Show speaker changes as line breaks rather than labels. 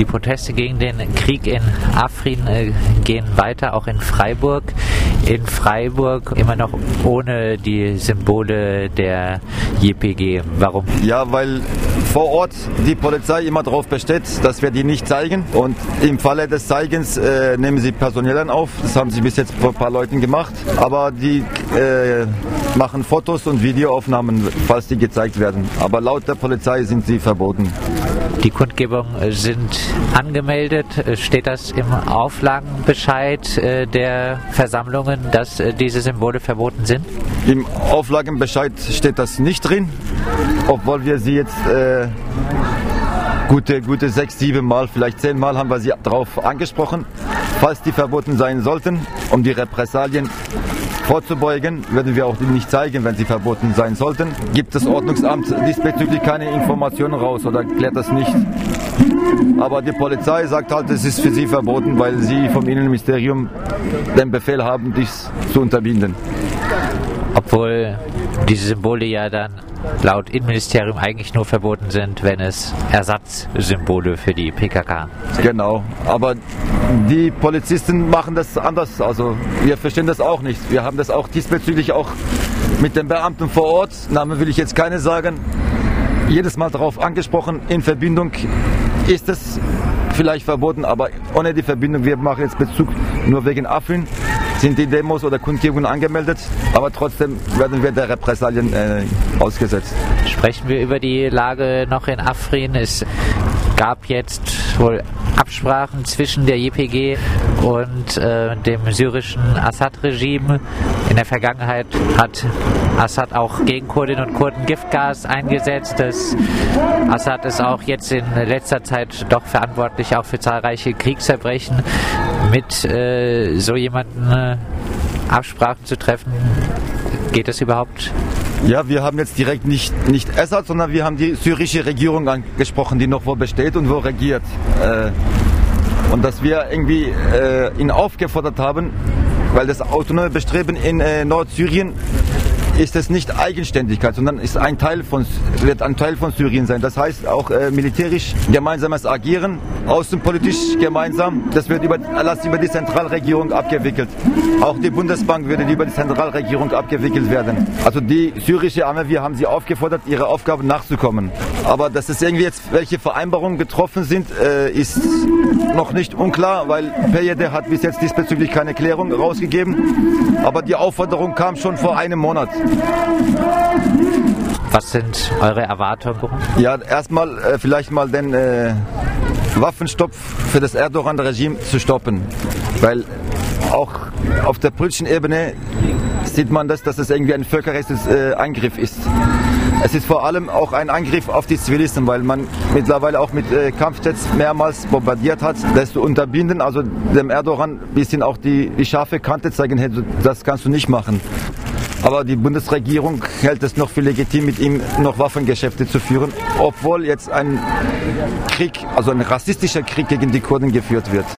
Die Proteste gegen den Krieg in Afrin äh, gehen weiter, auch in Freiburg. In Freiburg immer noch ohne die Symbole der JPG. Warum?
Ja, weil vor Ort die Polizei immer darauf besteht, dass wir die nicht zeigen. Und im Falle des Zeigens äh, nehmen sie personell auf. Das haben sie bis jetzt vor ein paar Leuten gemacht. Aber die äh, machen Fotos und Videoaufnahmen, falls die gezeigt werden. Aber laut der Polizei sind sie verboten.
Die Kundgebungen sind angemeldet. Steht das im Auflagenbescheid äh, der Versammlungen, dass äh, diese Symbole verboten sind?
Im Auflagenbescheid steht das nicht drin, obwohl wir sie jetzt äh, gute, gute sechs, sieben Mal, vielleicht zehn Mal haben wir sie darauf angesprochen. Falls die verboten sein sollten, um die Repressalien vorzubeugen, werden wir auch nicht zeigen, wenn sie verboten sein sollten. Gibt das Ordnungsamt diesbezüglich keine Informationen raus oder klärt das nicht? Aber die Polizei sagt halt, es ist für sie verboten, weil sie vom Innenministerium den Befehl haben, dies zu unterbinden.
Obwohl diese Symbole ja dann laut Innenministerium eigentlich nur verboten sind, wenn es Ersatzsymbole für die PKK
sind. Genau, aber die Polizisten machen das anders. Also wir verstehen das auch nicht. Wir haben das auch diesbezüglich auch mit den Beamten vor Ort, Namen will ich jetzt keine sagen, jedes Mal darauf angesprochen, in Verbindung ist es vielleicht verboten, aber ohne die Verbindung, wir machen jetzt Bezug nur wegen Afrin, sind die Demos oder Kundgebungen angemeldet, aber trotzdem werden wir der Repressalien äh, ausgesetzt.
Sprechen wir über die Lage noch in Afrin. Es gab jetzt wohl Absprachen zwischen der JPG und äh, dem syrischen Assad-Regime. In der Vergangenheit hat Assad auch gegen Kurdinnen und Kurden Giftgas eingesetzt. Das Assad ist auch jetzt in letzter Zeit doch verantwortlich auch für zahlreiche Kriegsverbrechen. Mit äh, so jemanden äh, Absprachen zu treffen, geht das überhaupt?
Ja, wir haben jetzt direkt nicht, nicht Assad, sondern wir haben die syrische Regierung angesprochen, die noch wo besteht und wo regiert. Äh, und dass wir irgendwie äh, ihn aufgefordert haben, weil das autonome Bestreben in äh, Nordsyrien ist es nicht Eigenständigkeit, sondern ist ein Teil von, wird ein Teil von Syrien sein. Das heißt auch äh, militärisch gemeinsames Agieren, außenpolitisch gemeinsam. Das wird über, alles über die Zentralregierung abgewickelt. Auch die Bundesbank würde über die Zentralregierung abgewickelt werden. Also die syrische Armee, wir haben sie aufgefordert, ihre Aufgaben nachzukommen. Aber dass es irgendwie jetzt welche Vereinbarungen getroffen sind, äh, ist noch nicht unklar, weil PJD hat bis jetzt diesbezüglich keine Klärung rausgegeben. Aber die Aufforderung kam schon vor einem Monat.
Was sind eure Erwartungen?
Ja, erstmal äh, vielleicht mal den äh, Waffenstopp für das Erdogan-Regime zu stoppen. Weil auch auf der politischen Ebene sieht man das, dass es irgendwie ein völkerrechtlicher äh, ist. Es ist vor allem auch ein Angriff auf die Zivilisten, weil man mittlerweile auch mit äh, Kampfjets mehrmals bombardiert hat. Das zu unterbinden, also dem Erdogan ein bisschen auch die, die scharfe Kante zeigen, hey, das kannst du nicht machen. Aber die Bundesregierung hält es noch für legitim, mit ihm noch Waffengeschäfte zu führen, obwohl jetzt ein Krieg, also ein rassistischer Krieg gegen die Kurden geführt wird.